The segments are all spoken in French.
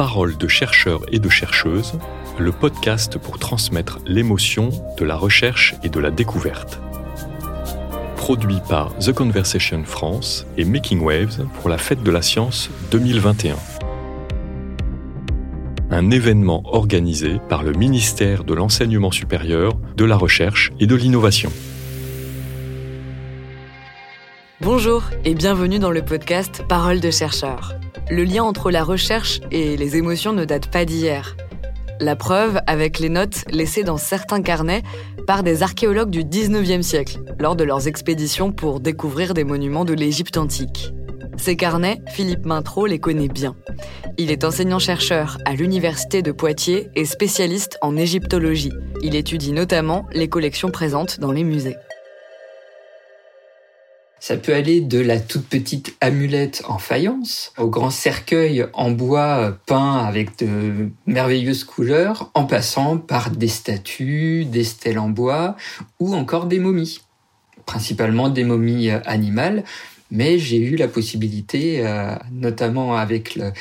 Paroles de chercheurs et de chercheuses, le podcast pour transmettre l'émotion de la recherche et de la découverte. Produit par The Conversation France et Making Waves pour la Fête de la Science 2021. Un événement organisé par le ministère de l'Enseignement supérieur, de la Recherche et de l'Innovation. Bonjour et bienvenue dans le podcast Paroles de chercheurs. Le lien entre la recherche et les émotions ne date pas d'hier. La preuve avec les notes laissées dans certains carnets par des archéologues du 19e siècle lors de leurs expéditions pour découvrir des monuments de l'Égypte antique. Ces carnets, Philippe Mintro les connaît bien. Il est enseignant-chercheur à l'Université de Poitiers et spécialiste en égyptologie. Il étudie notamment les collections présentes dans les musées. Ça peut aller de la toute petite amulette en faïence au grand cercueil en bois peint avec de merveilleuses couleurs, en passant par des statues, des stèles en bois ou encore des momies. Principalement des momies animales, mais j'ai eu la possibilité, euh, notamment avec le,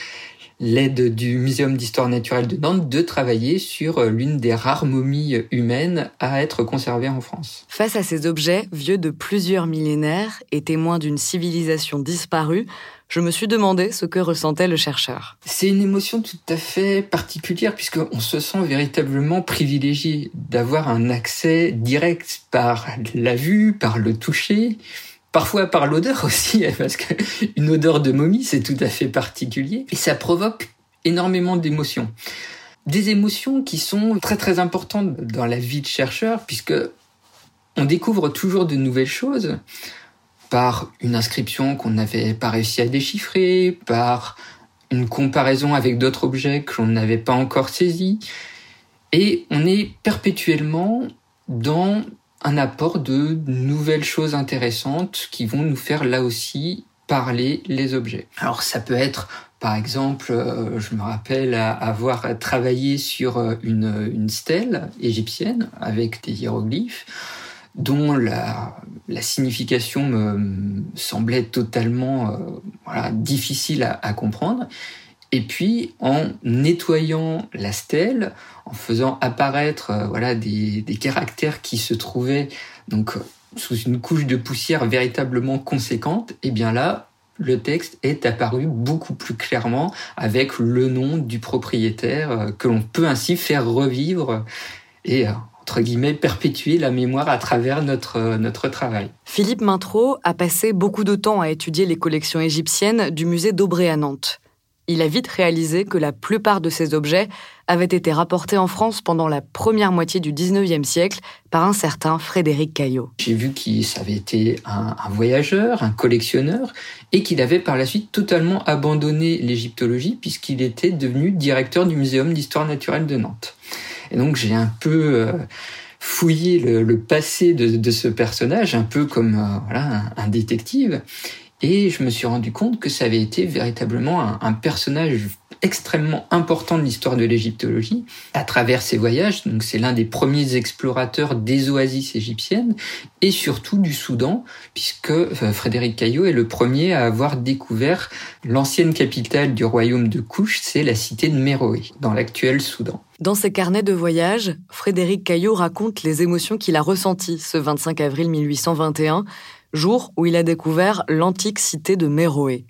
l'aide du Muséum d'histoire naturelle de Nantes de travailler sur l'une des rares momies humaines à être conservées en France. Face à ces objets vieux de plusieurs millénaires et témoins d'une civilisation disparue, je me suis demandé ce que ressentait le chercheur. C'est une émotion tout à fait particulière puisqu'on se sent véritablement privilégié d'avoir un accès direct par la vue, par le toucher, Parfois par l'odeur aussi, parce qu'une odeur de momie, c'est tout à fait particulier. Et ça provoque énormément d'émotions. Des émotions qui sont très très importantes dans la vie de chercheur, puisque on découvre toujours de nouvelles choses par une inscription qu'on n'avait pas réussi à déchiffrer, par une comparaison avec d'autres objets que l'on n'avait pas encore saisis. Et on est perpétuellement dans un apport de nouvelles choses intéressantes qui vont nous faire là aussi parler les objets. Alors ça peut être par exemple, euh, je me rappelle avoir travaillé sur euh, une, stèle égyptienne avec des hiéroglyphes dont la, signification me semblait totalement euh, difficile à comprendre. Et puis, en nettoyant la stèle, en faisant apparaître euh, voilà des, des, caractères qui se trouvaient donc sous une couche de poussière véritablement conséquente, et eh bien là, le texte est apparu beaucoup plus clairement avec le nom du propriétaire euh, que l'on peut ainsi faire revivre et euh, entre guillemets perpétuer la mémoire à travers notre notre travail. Philippe Mintro a passé beaucoup de temps à étudier les collections égyptiennes du musée d'Aubray à Nantes il a vite réalisé que la plupart de ces objets avaient été rapportés en France pendant la première moitié du 19e siècle par un certain Frédéric Caillot. J'ai vu qu'il avait été un, voyageur, un collectionneur, et qu'il avait par la suite totalement abandonné l'égyptologie puisqu'il était devenu directeur du Muséum d'histoire naturelle de Nantes. Et donc j'ai un peu... Euh, fouillé le, passé de, ce personnage, un peu comme euh, voilà, un détective. Et je me suis rendu compte que ça avait été véritablement un, personnage extrêmement important de l'histoire de l'égyptologie à travers ses voyages. Donc c'est l'un des premiers explorateurs des oasis égyptiennes et surtout du Soudan, puisque euh, Frédéric Caillot est le premier à avoir découvert l'ancienne capitale du royaume de Kouch, c'est la cité de Méroé, dans l'actuel Soudan. Dans ses carnets de voyage, Frédéric Caillot raconte les émotions qu'il a ressenties ce 25 avril 1821 jour où il a découvert l'antique cité de Méroé,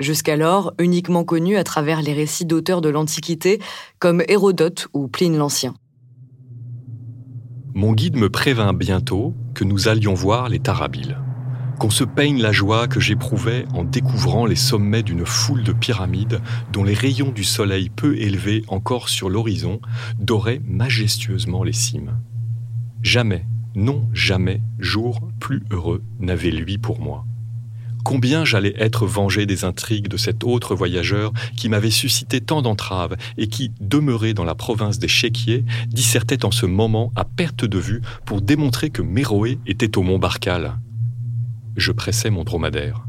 jusqu'alors uniquement connue à travers les récits d'auteurs de l'Antiquité comme Hérodote ou Pline l'Ancien. Mon guide me prévint bientôt que nous allions voir les Tarabiles, qu'on se peigne la joie que j'éprouvais en découvrant les sommets d'une foule de pyramides dont les rayons du soleil peu élevés encore sur l'horizon doraient majestueusement les cimes. Jamais non, jamais, jour plus heureux n'avait lui pour moi. Combien j'allais être vengé des intrigues de cet autre voyageur qui m'avait suscité tant d'entraves et qui, demeuré dans la province des Chéquiers, dissertait en ce moment à perte de vue pour démontrer que Méroé était au mont Barcal. Je pressais mon dromadaire.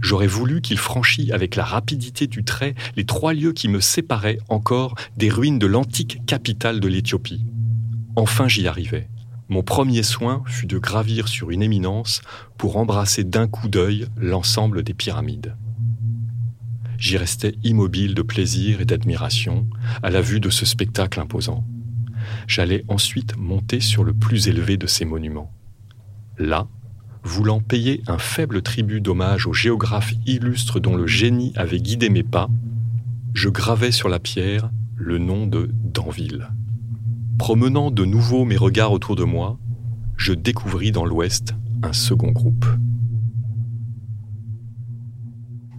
J'aurais voulu qu'il franchît avec la rapidité du trait les trois lieues qui me séparaient encore des ruines de l'antique capitale de l'Éthiopie. Enfin j'y arrivais. Mon premier soin fut de gravir sur une éminence pour embrasser d'un coup d'œil l'ensemble des pyramides. J'y restais immobile de plaisir et d'admiration à la vue de ce spectacle imposant. J'allais ensuite monter sur le plus élevé de ces monuments. Là, voulant payer un faible tribut d'hommage au géographe illustre dont le génie avait guidé mes pas, je gravais sur la pierre le nom de Danville. Promenant de nouveau mes regards autour de moi, je découvris dans l'ouest un second groupe.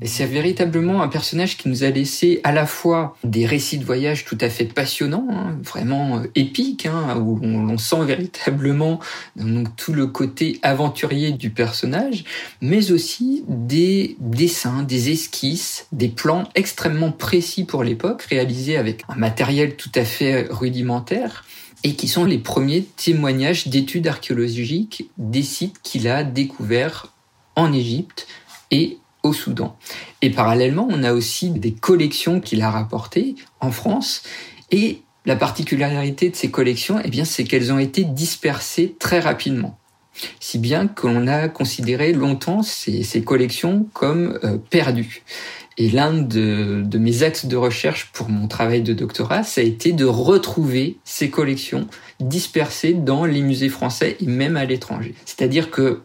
C'est véritablement un personnage qui nous a laissé à la fois des récits de voyage tout à fait passionnants, hein, vraiment euh, épiques, hein, où on, sent véritablement tout le côté aventurier du personnage, mais aussi des dessins, des esquisses, des plans extrêmement précis pour l'époque, réalisés avec un matériel tout à fait rudimentaire et qui sont les premiers témoignages d'études archéologiques des sites qu'il a découverts en Égypte et au Soudan. Et parallèlement, on a aussi des collections qu'il a rapportées en France. Et la particularité de ces collections, eh bien, c'est qu'elles ont été dispersées très rapidement. Si bien qu'on a considéré longtemps ces, collections comme euh, perdues. Et l'un de, de, mes axes de recherche pour mon travail de doctorat, ça a été de retrouver ces collections dispersées dans les musées français et même à l'étranger. C'est-à-dire que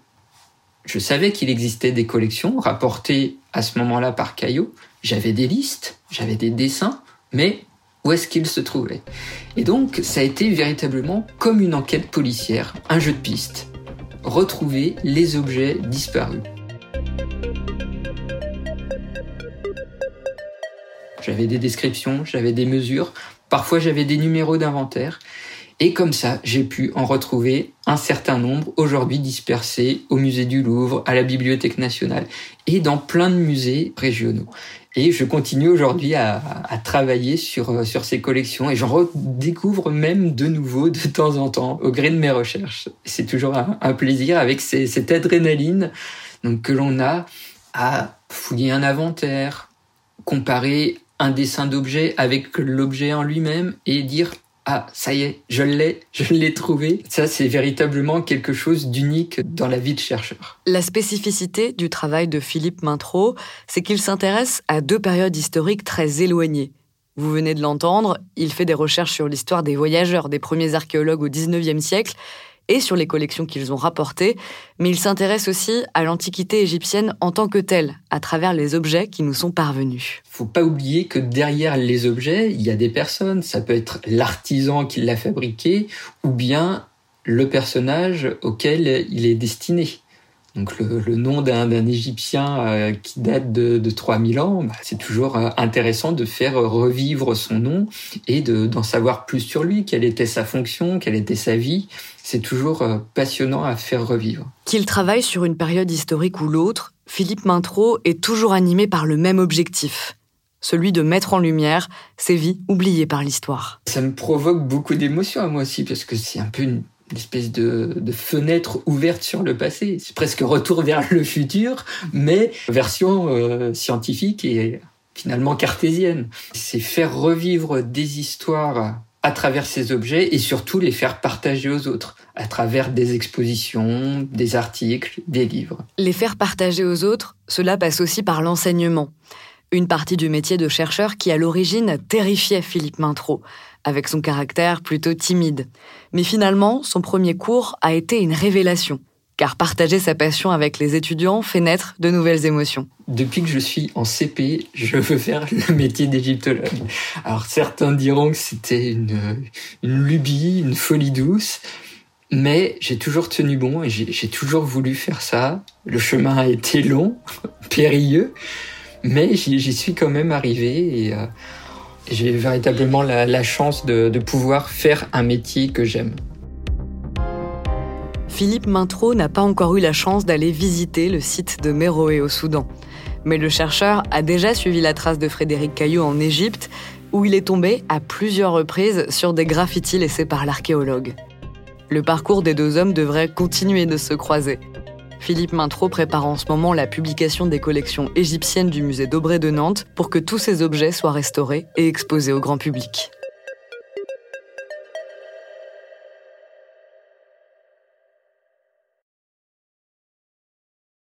je savais qu'il existait des collections rapportées à ce moment-là par Caillot. J'avais des listes, j'avais des dessins, mais où est-ce qu'ils se trouvaient? Et donc, ça a été véritablement comme une enquête policière, un jeu de piste. Retrouver les objets disparus. J'avais des descriptions, j'avais des mesures, parfois j'avais des numéros d'inventaire, et comme ça, j'ai pu en retrouver un certain nombre aujourd'hui dispersés au musée du Louvre, à la Bibliothèque nationale et dans plein de musées régionaux. Et je continue aujourd'hui à, travailler sur, sur ces collections et j'en redécouvre même de nouveau de temps en temps au gré de mes recherches. C'est toujours un, plaisir avec cette adrénaline que l'on a à fouiller un inventaire, comparer un dessin d'objet avec l'objet en lui-même et dire ah, ça y est, je l'ai, je l'ai trouvé. Ça, c'est véritablement quelque chose d'unique dans la vie de chercheur. La spécificité du travail de Philippe Mintro, c'est qu'il s'intéresse à deux périodes historiques très éloignées. Vous venez de l'entendre, il fait des recherches sur l'histoire des voyageurs, des premiers archéologues au XIXe siècle, et sur les collections qu'ils ont rapportées, mais il s'intéresse aussi à l'Antiquité égyptienne en tant que telle, à travers les objets qui nous sont parvenus. Faut pas oublier que derrière les objets, il y a des personnes. Ça peut être l'artisan qui l'a fabriqué, ou bien le personnage auquel il est destiné. Donc le, nom d'un Égyptien euh, qui date de, de 3000 ans, bah, c'est toujours euh, intéressant de faire revivre son nom et d'en savoir plus sur lui, quelle était sa fonction, quelle était sa vie? C'est toujours euh, passionnant à faire revivre. Qu'il travaille sur une période historique ou l'autre, Philippe Mintro est toujours animé par le même objectif, celui de mettre en lumière ces vies oubliées par l'histoire. Ça me provoque beaucoup d'émotions à moi aussi, parce que c'est un peu une une espèce de, fenêtre ouverte sur le passé. C'est presque retour vers le futur, mais version euh, scientifique et finalement cartésienne. C'est faire revivre des histoires à travers ces objets et surtout les faire partager aux autres à travers des expositions, des articles, des livres. Les faire partager aux autres, cela passe aussi par l'enseignement. Une partie du métier de chercheur qui à l'origine terrifiait Philippe Mintro avec son caractère plutôt timide. Mais finalement, son premier cours a été une révélation, car partager sa passion avec les étudiants fait naître de nouvelles émotions. Depuis que je suis en CP, je veux faire le métier d'égyptologue. Alors certains diront que c'était une, lubie, une folie douce, mais j'ai toujours tenu bon et j'ai toujours voulu faire ça. Le chemin a été long, périlleux, mais j'y suis quand même arrivé et... Euh, j'ai véritablement la, chance de, pouvoir faire un métier que j'aime. Philippe Mintro n'a pas encore eu la chance d'aller visiter le site de Méroé au Soudan. Mais le chercheur a déjà suivi la trace de Frédéric Caillot en Égypte, où il est tombé à plusieurs reprises sur des graffitis laissés par l'archéologue. Le parcours des deux hommes devrait continuer de se croiser. Philippe Mintro prépare en ce moment la publication des collections égyptiennes du musée d'Aubray de Nantes pour que tous ces objets soient restaurés et exposés au grand public.